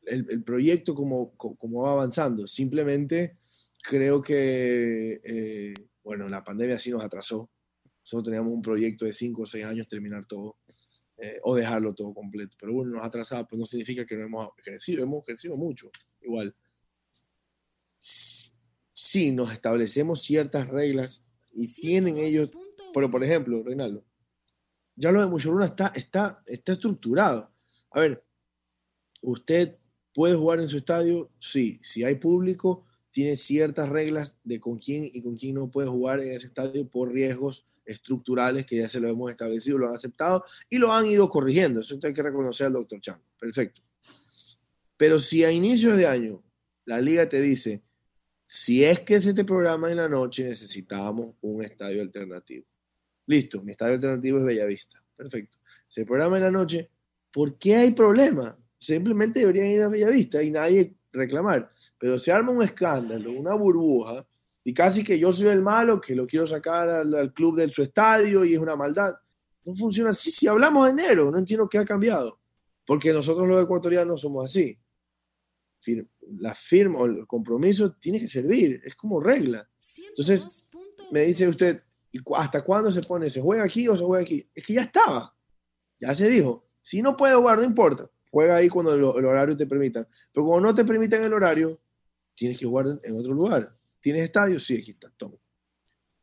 el, proyecto como, co- como va avanzando. Simplemente creo que, eh, bueno, la pandemia sí nos atrasó. Nosotros teníamos un proyecto de cinco o seis años terminar todo eh, o dejarlo todo completo. Pero bueno, nos ha atrasado, pues no significa que no hemos crecido, hemos crecido mucho, igual. sí nos establecemos ciertas reglas y tienen ellos, pero por ejemplo, Reinaldo, ya lo de Muchuruna está, está, está estructurado. A ver, usted puede jugar en su estadio, sí, si hay público, tiene ciertas reglas de con quién y con quién no puede jugar en ese estadio por riesgos estructurales que ya se lo hemos establecido, lo han aceptado y lo han ido corrigiendo. Eso hay que reconocer al doctor Chan. Perfecto. Pero si a inicios de año la liga te dice, si es que se te programa en la noche, necesitamos un estadio alternativo. Listo, mi estadio alternativo es Bellavista. Perfecto. Se programa en la noche, ¿por qué hay problema? Simplemente deberían ir a Bellavista y nadie reclamar. Pero se arma un escándalo, una burbuja, y casi que yo soy el malo, que lo quiero sacar al, club de su estadio y es una maldad. No funciona así. Si hablamos de enero, no entiendo qué ha cambiado. Porque nosotros los ecuatorianos somos así. La firma o el compromiso tiene que servir, es como regla. Entonces, me dice usted, ¿y hasta cuándo se pone? ¿Se juega aquí o se juega aquí? Es que ya estaba, ya se dijo. Si no puede jugar, no importa. Juega ahí cuando el, horario te permita. Pero como no te permiten el horario, tienes que jugar en otro lugar. ¿Tienes estadio? Sí, aquí está, toma.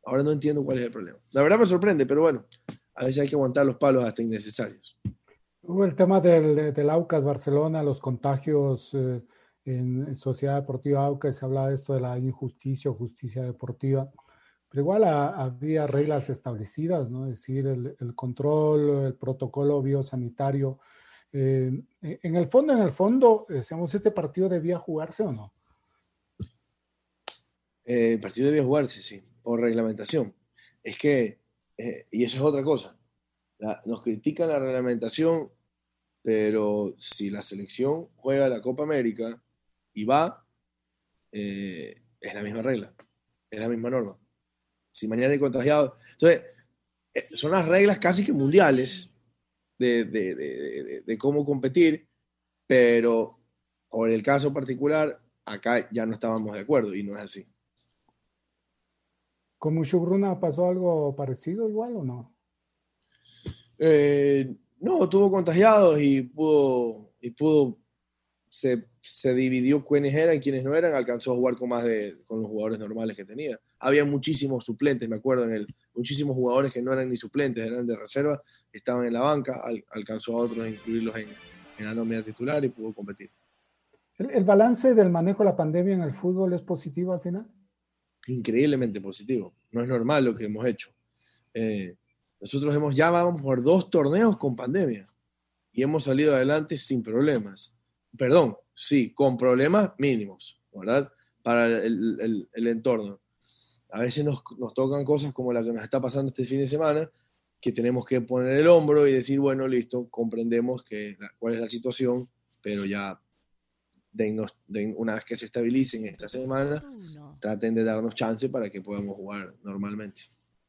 Ahora no entiendo cuál es el problema. La verdad me sorprende, pero bueno, a veces hay que aguantar los palos hasta innecesarios. Hubo el tema del, del Aucas Barcelona, los contagios eh, en Sociedad Deportiva Aucas, se hablaba de esto de la injusticia o justicia deportiva, pero igual había reglas establecidas, ¿no? Es decir, el, el control, el protocolo biosanitario. Eh, en el fondo, en el fondo, decíamos, ¿este partido debía jugarse o no? Eh, el partido debía jugarse, sí, por reglamentación. Es que, eh, y eso es otra cosa, nos critican la reglamentación, pero si la selección juega la Copa América y va, eh, es la misma regla, es la misma norma. Si mañana hay contagiado. Entonces, son las reglas casi que mundiales de, de cómo competir, pero por el caso particular, acá ya no estábamos de acuerdo y no es así. ¿Con Mushugruna pasó algo parecido igual o no? Eh, no, tuvo contagiados y pudo, y pudo se, se dividió quiénes eran y quiénes no eran, alcanzó a jugar con más de con los jugadores normales que tenía. Había muchísimos suplentes, me acuerdo, en el, muchísimos jugadores que no eran ni suplentes, eran de reserva, estaban en la banca, alcanzó a otros a incluirlos en, en, la nómina titular y pudo competir. ¿El, ¿El balance del manejo de la pandemia en el fútbol es positivo al final? Increíblemente positivo. No es normal lo que hemos hecho. Eh, nosotros hemos ya vamos por dos torneos con pandemia y hemos salido adelante sin problemas. Perdón, sí, con problemas mínimos, ¿verdad? Para el, el, entorno. A veces nos, nos, tocan cosas como la que nos está pasando este fin de semana, que tenemos que poner el hombro y decir, bueno, listo, comprendemos que cuál es la situación, pero ya una vez que se estabilicen esta semana, traten de darnos chance para que podamos jugar normalmente.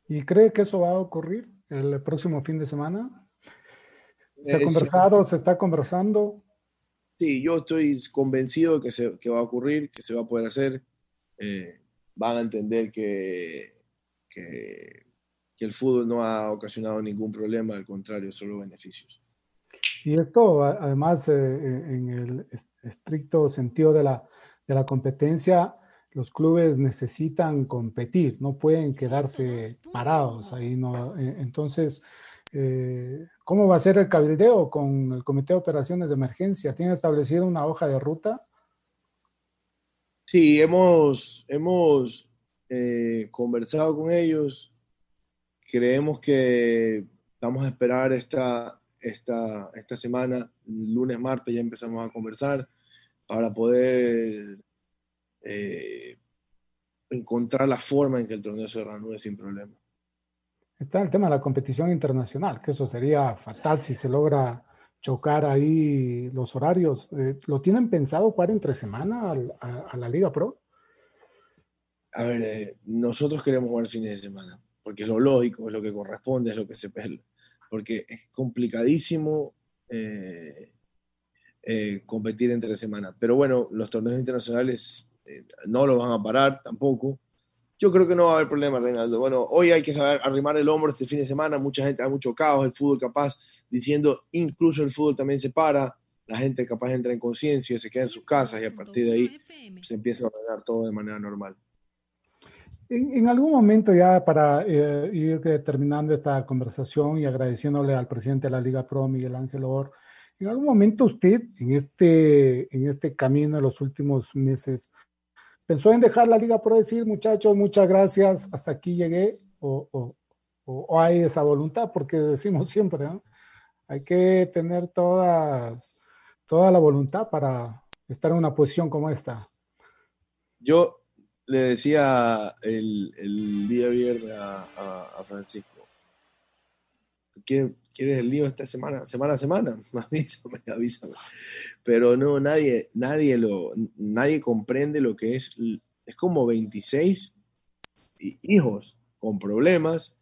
¿Y cree que eso va a ocurrir el próximo fin de semana? ¿Se ha conversado? ¿Se está conversando? Sí, yo estoy convencido de que, se, que va a ocurrir, que se va a poder hacer. Eh, van a entender que, que, que el fútbol no ha ocasionado ningún problema, al contrario, solo beneficios. Y esto, además, eh, en el estricto sentido de la, de la competencia, los clubes necesitan competir, no pueden quedarse parados ahí. No, eh, entonces, eh, ¿cómo va a ser el cabildeo con el Comité de Operaciones de Emergencia? ¿Tiene establecido una hoja de ruta? Sí, hemos, hemos conversado con ellos. Creemos que vamos a esperar esta, esta, esta semana, lunes, martes, ya empezamos a conversar para poder eh, encontrar la forma en que el torneo se reanude sin problema. Está el tema de la competición internacional, que eso sería fatal si se logra chocar ahí los horarios. Eh, ¿Lo tienen pensado jugar entre semana a, la Liga Pro? A ver, eh, nosotros queremos jugar fines de semana, porque es lo lógico, es lo que corresponde, es lo que se, porque es complicadísimo eh, eh, competir entre semanas. Pero bueno, los torneos internacionales eh, no lo van a parar tampoco. Yo creo que no va a haber problema, Reinaldo. Bueno, hoy hay que saber arrimar el hombro este fin de semana. Mucha gente, hay mucho caos, el fútbol capaz diciendo, incluso el fútbol también se para. La gente capaz entra en conciencia, se queda en sus casas y a partir de ahí se empieza a ordenar todo de manera normal. En, en algún momento ya para eh, ir terminando esta conversación y agradeciéndole al presidente de la Liga Pro, Miguel Ángel Or, en algún momento usted en este, en este camino de los últimos meses pensó en dejar la Liga Pro, decir muchachos, muchas gracias, hasta aquí llegué, o, o, o- o hay esa voluntad, porque decimos siempre, ¿no? hay que tener toda, toda la voluntad para estar en una posición como esta. Yo le decía el, el día viernes a, a- Francisco, ¿quieres, ¿quieres el lío esta semana? ¿Semana a semana? Avísame, avísame. Pero no, nadie, nadie, lo, nadie comprende lo que es. Es como 26 hi- hijos con problemas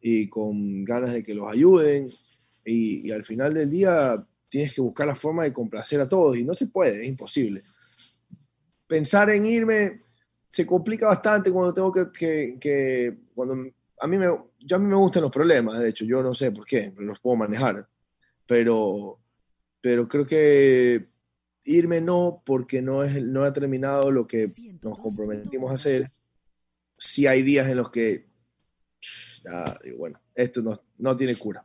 y con ganas de que los ayuden. Y, y al final del día tienes que buscar la forma de complacer a todos y no se puede, es imposible. Pensar en irme se complica bastante cuando tengo que, que, que- cuando a mí me yo a mí me gustan los problemas de hecho yo no sé por qué los puedo manejar pero pero creo que irme no porque no es no ha terminado lo que nos comprometimos a hacer. Sí hay días en los que ya, bueno esto no, no tiene cura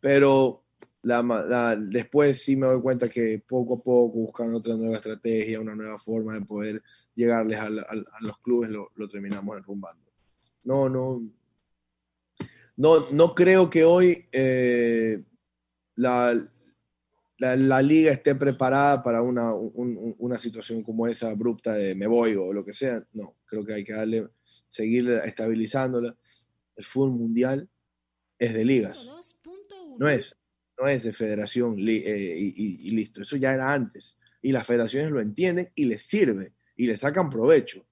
pero la, después sí me doy cuenta que poco a poco buscando otra nueva estrategia, una nueva forma de poder llegarles a, los clubes, lo, terminamos enrumbando. No, no, no, no creo que hoy eh, la, la, liga esté preparada para una, un- un- una situación como esa abrupta de me voy o lo que sea. No, creo que hay que darle, seguir estabilizándola. El fútbol mundial es de ligas no es, no es de federación eh, y, y- listo. Eso ya era antes. Y las federaciones lo entienden y les sirve y le sacan provecho.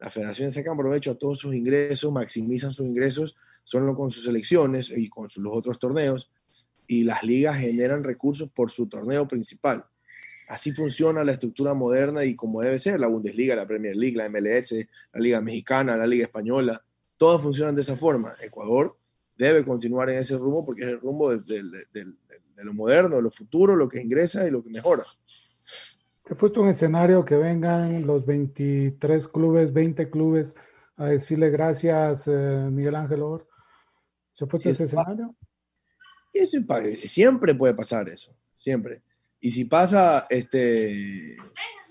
Las federaciones sacan provecho a todos sus ingresos, maximizan sus ingresos solo con sus selecciones y con los otros torneos. Y las ligas generan recursos por su torneo principal. Así funciona la estructura moderna y como debe ser, la Bundesliga, la Premier League, la MLS, la Liga Mexicana, la Liga Española, todas funcionan de esa forma. Ecuador debe continuar en ese rumbo porque es el rumbo del- del- del- de lo moderno, de lo futuro, lo que ingresa y lo que mejora. Te he puesto un escenario que vengan los 23 clubes, 20 clubes a decirle gracias, eh, Miguel Ángel Or. ¿Se ha puesto ese escenario? Eso siempre puede pasar eso, siempre. Y si pasa, este,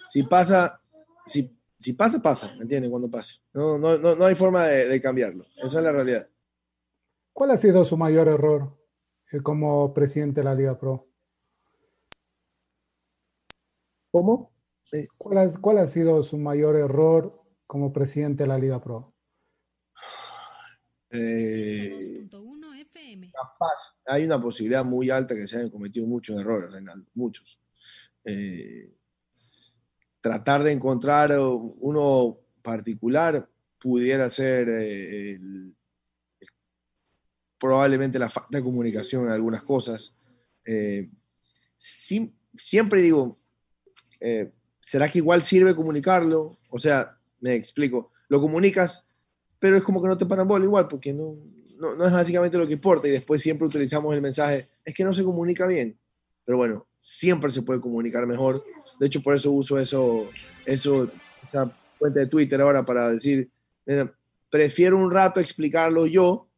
si pasa, si, si pasa, pasa, ¿me entiendes? Cuando pase. No, no, no, no hay forma de, de cambiarlo. Esa es la realidad. ¿Cuál ha sido su mayor error eh, como presidente de la Liga Pro? ¿Cómo? ¿Cuál ha, cuál ha sido su mayor error como presidente de la Liga Pro? Eh, 2.1 FM. capaz, hay una posibilidad muy alta que se hayan cometido muchos errores, Reinaldo, muchos. Eh, tratar de encontrar uno particular pudiera ser eh, el- probablemente la falta de comunicación en algunas cosas. Eh, siempre digo, eh, ¿será que igual sirve comunicarlo? O sea, me explico, lo comunicas, pero es como que no te paran bola igual, porque no, no, es básicamente lo que importa y después siempre utilizamos el mensaje, es que no se comunica bien. Pero bueno, siempre se puede comunicar mejor. De hecho, por eso uso eso, eso esa cuenta de Twitter ahora para decir, prefiero un rato explicarlo yo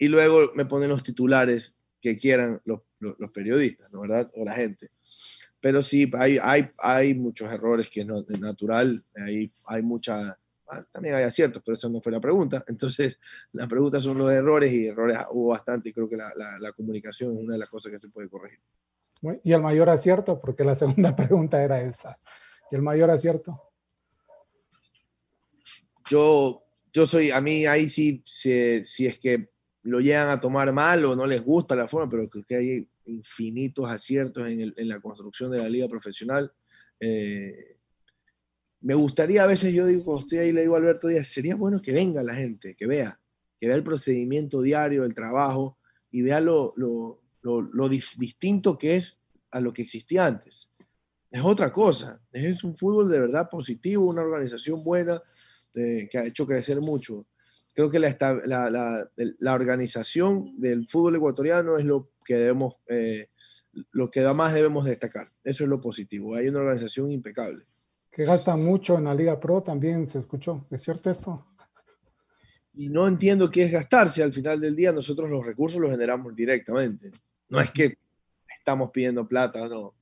y luego me ponen los titulares que quieran los, los- los periodistas, ¿no verdad? O la gente. Pero sí, hay, hay, hay muchos errores que no es natural, hay, hay mucha, ah, también hay aciertos, pero eso no fue la pregunta. Entonces, la pregunta son los errores y errores hubo bastante y creo que la, la- la comunicación es una de las cosas que se puede corregir. Y el mayor acierto, porque la segunda pregunta era esa. ¿Y el mayor acierto? Yo, yo soy, a mí ahí sí, si, si es que lo llegan a tomar mal o no les gusta la forma, pero creo que hay infinitos aciertos en, la construcción de la liga profesional. Eh, me gustaría a veces, yo digo, estoy ahí, le digo a Alberto Díaz, sería bueno que venga la gente, que vea, que vea el procedimiento diario, el trabajo y vea lo, distinto que es a lo que existía antes. Es otra cosa, es un fútbol de verdad positivo, una organización buena, eh, que ha hecho crecer mucho. Creo que la, esta- la, la- organización del fútbol ecuatoriano es lo que debemos, eh, lo que más debemos destacar. Eso es lo positivo. Hay una organización impecable. Que gastan mucho en la Liga Pro, también se escuchó. ¿Es cierto esto? y no entiendo qué es gastarse. Al final del día nosotros los recursos los generamos directamente. No es que estamos pidiendo plata, no.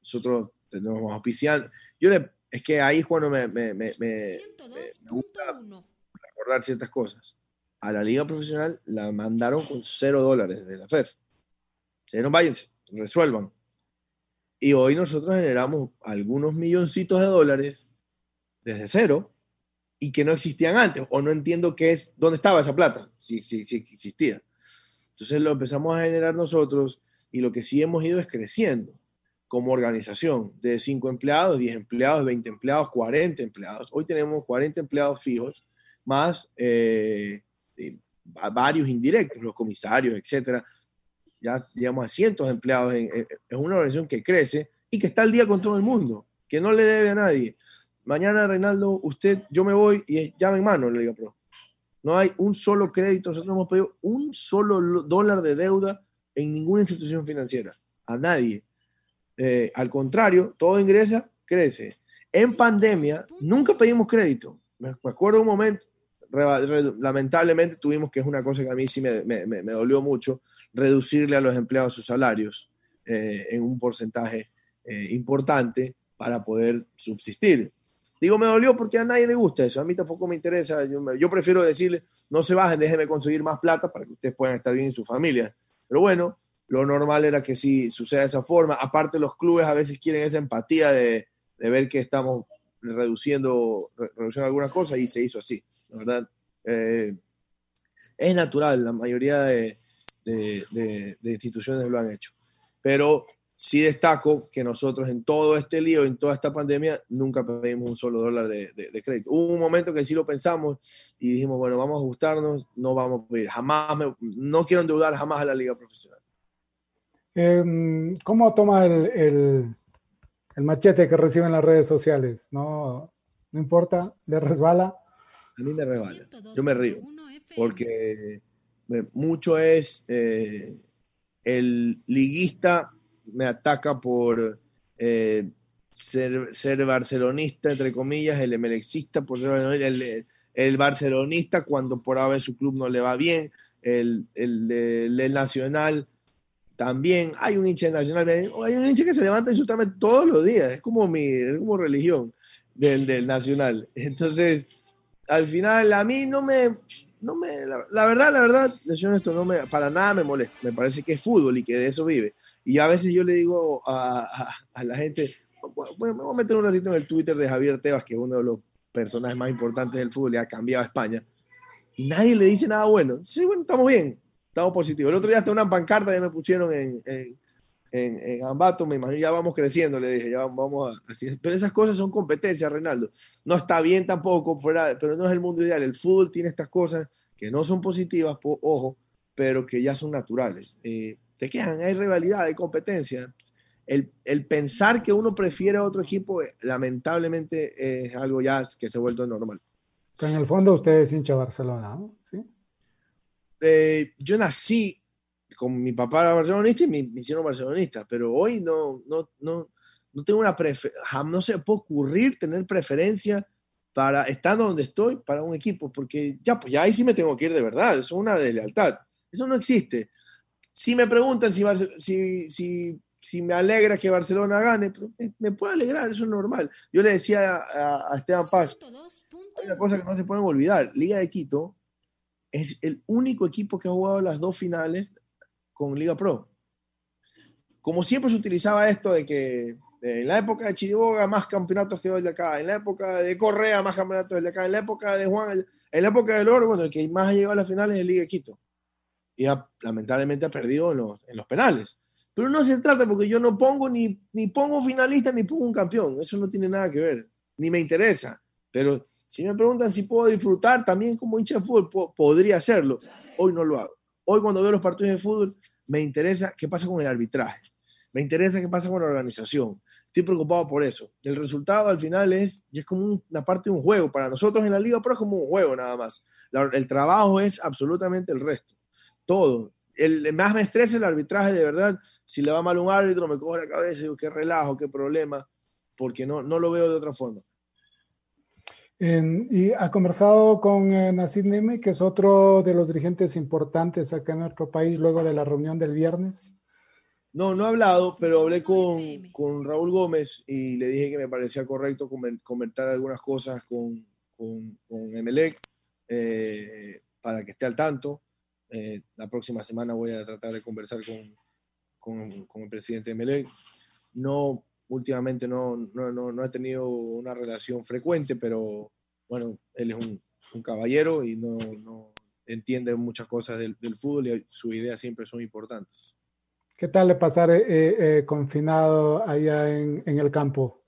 Nosotros tenemos auspiciar. Yo le, es que ahí es cuando me, me, me, me- me gusta recordar ciertas cosas. A la liga profesional la mandaron con cero dólares de la FEF. Se dijeron, váyanse, resuelvan. Y hoy nosotros generamos algunos milloncitos de dólares desde cero y que no existían antes, o no entiendo qué es, dónde estaba esa plata, si, si, si existía. Entonces lo empezamos a generar nosotros y lo que sí hemos ido es creciendo como organización, de 5 empleados, 10 empleados, 20 empleados, 40 empleados. Hoy tenemos 40 empleados fijos, más eh, eh, va- varios indirectos, los comisarios, etcétera. Ya llegamos a cientos de empleados. en- es una organización que crece y que está al día con todo el mundo, que no le debe a nadie. Mañana, Reinaldo, usted, yo me voy y es llave en mano, le digo, Pro. No hay un solo crédito, nosotros no hemos pedido un solo lo- dólar de deuda en ninguna institución financiera, a nadie. Eh, al contrario, todo ingresa, crece. En pandemia, nunca pedimos crédito. Me, acuerdo un momento, lamentablemente tuvimos, que es una cosa que a mí sí me, me- dolió mucho, reducirle a los empleados sus salarios eh, en un porcentaje eh, importante para poder subsistir. Digo, me dolió porque a nadie le gusta eso, a mí tampoco me interesa, yo prefiero decirle, no se bajen, déjenme conseguir más plata para que ustedes puedan estar bien en su familia. Pero bueno, lo normal era que sí suceda de esa forma. Aparte, los clubes a veces quieren esa empatía de, de ver que estamos reduciendo, re- reduciendo algunas cosas y se hizo así, verdad. Eh, es natural, la mayoría de, de- instituciones lo han hecho. Pero sí destaco que nosotros en todo este lío, en toda esta pandemia, nunca pedimos un solo dólar de, crédito. Hubo un momento que sí lo pensamos y dijimos, bueno, vamos a ajustarnos, no vamos a pedir, jamás, no quiero endeudar jamás a la liga profesional. Em, ¿Cómo toma el- el machete que recibe en las redes sociales? No, no importa, le resbala. A mí me rebala, yo me río, porque mucho es eh, el liguista me ataca por eh, ser, ser barcelonista, entre comillas, el emelexista por ser el, el barcelonista cuando por haber su club no le va bien, el, el, del nacional también. Hay un hincha nacional, hay un hincha que se levanta a insultarme todos los días, es como mi es como religión del, del nacional. Entonces, al final a mí no me, no me la, verdad, la verdad, honesto, no me, para nada me molesta. Me parece que es fútbol y que de eso vive. Y a veces yo le digo a, a- a la gente, bueno, me voy a meter un ratito en el Twitter de Javier Tebas, que es uno de los personajes más importantes del fútbol y ha cambiado a España. Y nadie le dice nada bueno. Sí, bueno, estamos bien, estamos positivos. El otro día hasta una pancarta ya me pusieron en, en, en, en Ambato, me imagino, ya vamos creciendo, le dije, ya vamos a, así. Pero esas cosas son competencias, Reinaldo. No está bien tampoco, fuera, pero no es el mundo ideal. El fútbol tiene estas cosas que no son positivas, po- ojo, pero que ya son naturales. Eh, te quejan, hay rivalidad, hay competencia. El, el pensar que uno prefiere a otro equipo, eh, lamentablemente, es algo ya que se ha vuelto normal. En el fondo usted es hincha Barcelona, ¿no? ¿Sí? Eh, yo nací con mi papá era barcelonista y me, me hicieron barcelonista, pero hoy no, no, no, no tengo una preferencia, no se me puede ocurrir tener preferencia para, estando donde estoy, para un equipo, porque ya, pues ya ahí sí me tengo que ir de verdad, eso es una deslealtad, eso no existe. Si me preguntan si, si, si, si me alegra que Barcelona gane, pero me, me puede alegrar, eso es normal. Yo le decía a, a- a Esteban Paz, hay una cosa que no se pueden olvidar, Liga de Quito es el único equipo que ha jugado las dos finales con Liga Pro. Como siempre se utilizaba esto de que en la época de Chiriboga más campeonatos que el de acá, en la época de Correa más campeonatos de acá, en la época de Juan, el- en la época del Oro, bueno, el que más ha llegado a las finales es el Liga Quito. Y ha- lamentablemente ha perdido en los, en los penales. Pero no se trata porque yo no pongo ni, ni pongo finalista ni pongo un campeón. Eso no tiene nada que ver. Ni me interesa. Pero si me preguntan si puedo disfrutar también como hincha de fútbol, po- podría hacerlo. Hoy no lo hago. Hoy cuando veo los partidos de fútbol, me interesa qué pasa con el arbitraje. Me interesa qué pasa con la organización. Estoy preocupado por eso. El resultado al final es, es como un- una parte de un juego. Para nosotros en la liga, pero es como un juego nada más. El trabajo es absolutamente el resto. Todo. El, más me estresa el arbitraje de verdad. Si le va mal un árbitro, me coge la cabeza y digo, qué relajo, qué problema, porque no, no lo veo de otra forma. En- y ha conversado con eh, Nasib Neme, que es otro de los dirigentes importantes acá en nuestro país, luego de la reunión del viernes. No, no he hablado, pero hablé con, con Raúl Gómez y le dije que me parecía correcto comen- comentar algunas cosas con, con, con Emelec eh, para que esté al tanto. Eh, la próxima semana voy a tratar de conversar con, con, con el presidente de Emelec. No, últimamente no, no, no, no he tenido una relación frecuente, pero bueno, él es un, un caballero y no, no entiende muchas cosas del, del fútbol y sus ideas siempre son importantes. ¿Qué tal le pasar eh, eh, confinado allá en, en el campo?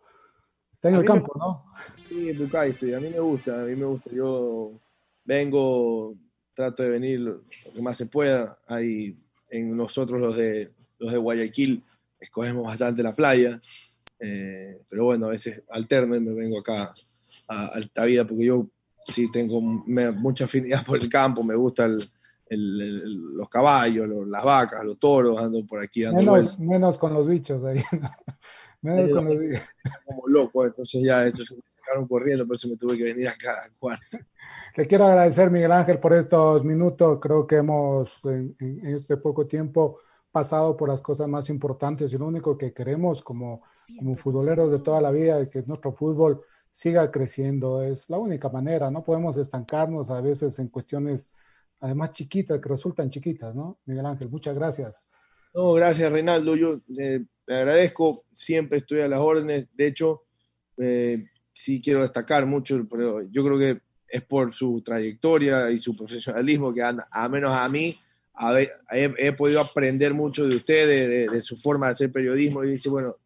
Está en A el mí me- campo, ¿no? Sí, en Bucay estoy. A mí me gusta, a mí me gusta. Yo vengo, trato de venir lo que más se pueda. Hay en nosotros los de los de Guayaquil escogemos bastante la playa, eh, pero bueno, a veces alterno y me vengo acá a Altavida porque yo sí tengo me- mucha afinidad por el campo, me gusta el- el- el- los caballos, los- las vacas, los toros, ando por aquí vueltas Menos, menos con los bichos ahí. ¿no? Menos Sí, con los bichos. como loco, entonces ya eso se me sacaron corriendo, por eso me tuve que venir acá al cuarto. Le quiero agradecer, Miguel Ángel, por estos minutos. Creo que hemos, en, en este poco tiempo, pasado por las cosas más importantes y lo único que queremos como, como futboleros de toda la vida es que nuestro fútbol siga creciendo. Es la única manera. No podemos estancarnos a veces en cuestiones, además chiquitas, que resultan chiquitas, ¿no? Miguel Ángel, muchas gracias. No, gracias Reinaldo, yo eh, le agradezco, siempre estoy a las órdenes, de hecho, eh, sí quiero destacar mucho, pero yo creo que es por su trayectoria y su profesionalismo que han- a menos a mí he, he podido aprender mucho de usted, de, de- su forma de hacer periodismo. Y dice, bueno,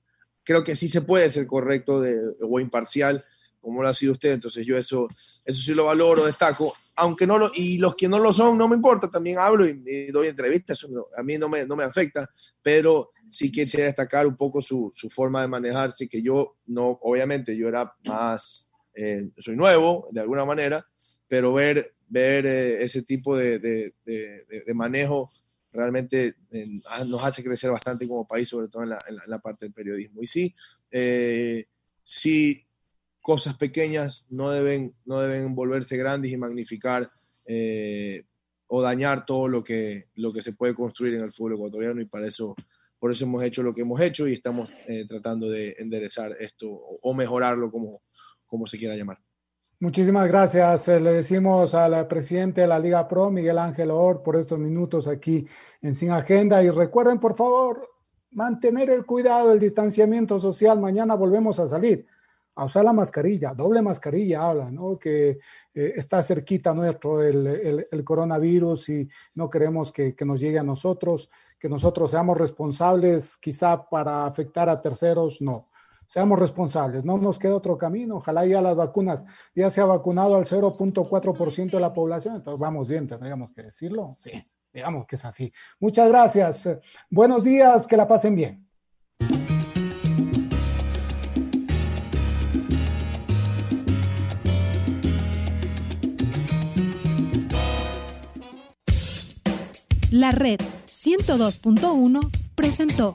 creo que sí se puede ser correcto de- o imparcial como lo ha sido usted, entonces yo eso, eso sí lo valoro, destaco, aunque no lo, y los que no lo son, no me importa, también hablo y, y doy entrevistas, no- a mí no me, no me afecta, pero sí quisiera destacar un poco su, su forma de manejarse, que yo no, obviamente yo era más, eh, soy nuevo de alguna manera, pero ver, ver eh, ese tipo de, de- de- de- manejo realmente eh, nos hace crecer bastante como país, sobre todo en la, en la- en la parte del periodismo. Y sí, eh, sí, cosas pequeñas no deben, no deben volverse grandes y magnificar eh, o dañar todo lo que, lo que se puede construir en el fútbol ecuatoriano y para eso, por eso hemos hecho lo que hemos hecho y estamos eh, tratando de enderezar esto o mejorarlo como, como se quiera llamar. Muchísimas gracias. Eh, Le decimos al presidente de la Liga Pro, Miguel Ángel Or, por estos minutos aquí en Sin Agenda. Y recuerden, por favor, mantener el cuidado, el distanciamiento social. Mañana volvemos a salir a usar la mascarilla, doble mascarilla habla, ¿no? Que eh, está cerquita nuestro el, coronavirus y no queremos que, que nos llegue a nosotros, que nosotros seamos responsables quizá para afectar a terceros, no. Seamos responsables, no nos queda otro camino. Ojalá ya las vacunas ya se ha vacunado al 0.4% de la población, entonces vamos bien, tendríamos que decirlo. Sí, digamos que es así. Muchas gracias. Buenos días, que la pasen bien. La red 102.1 presentó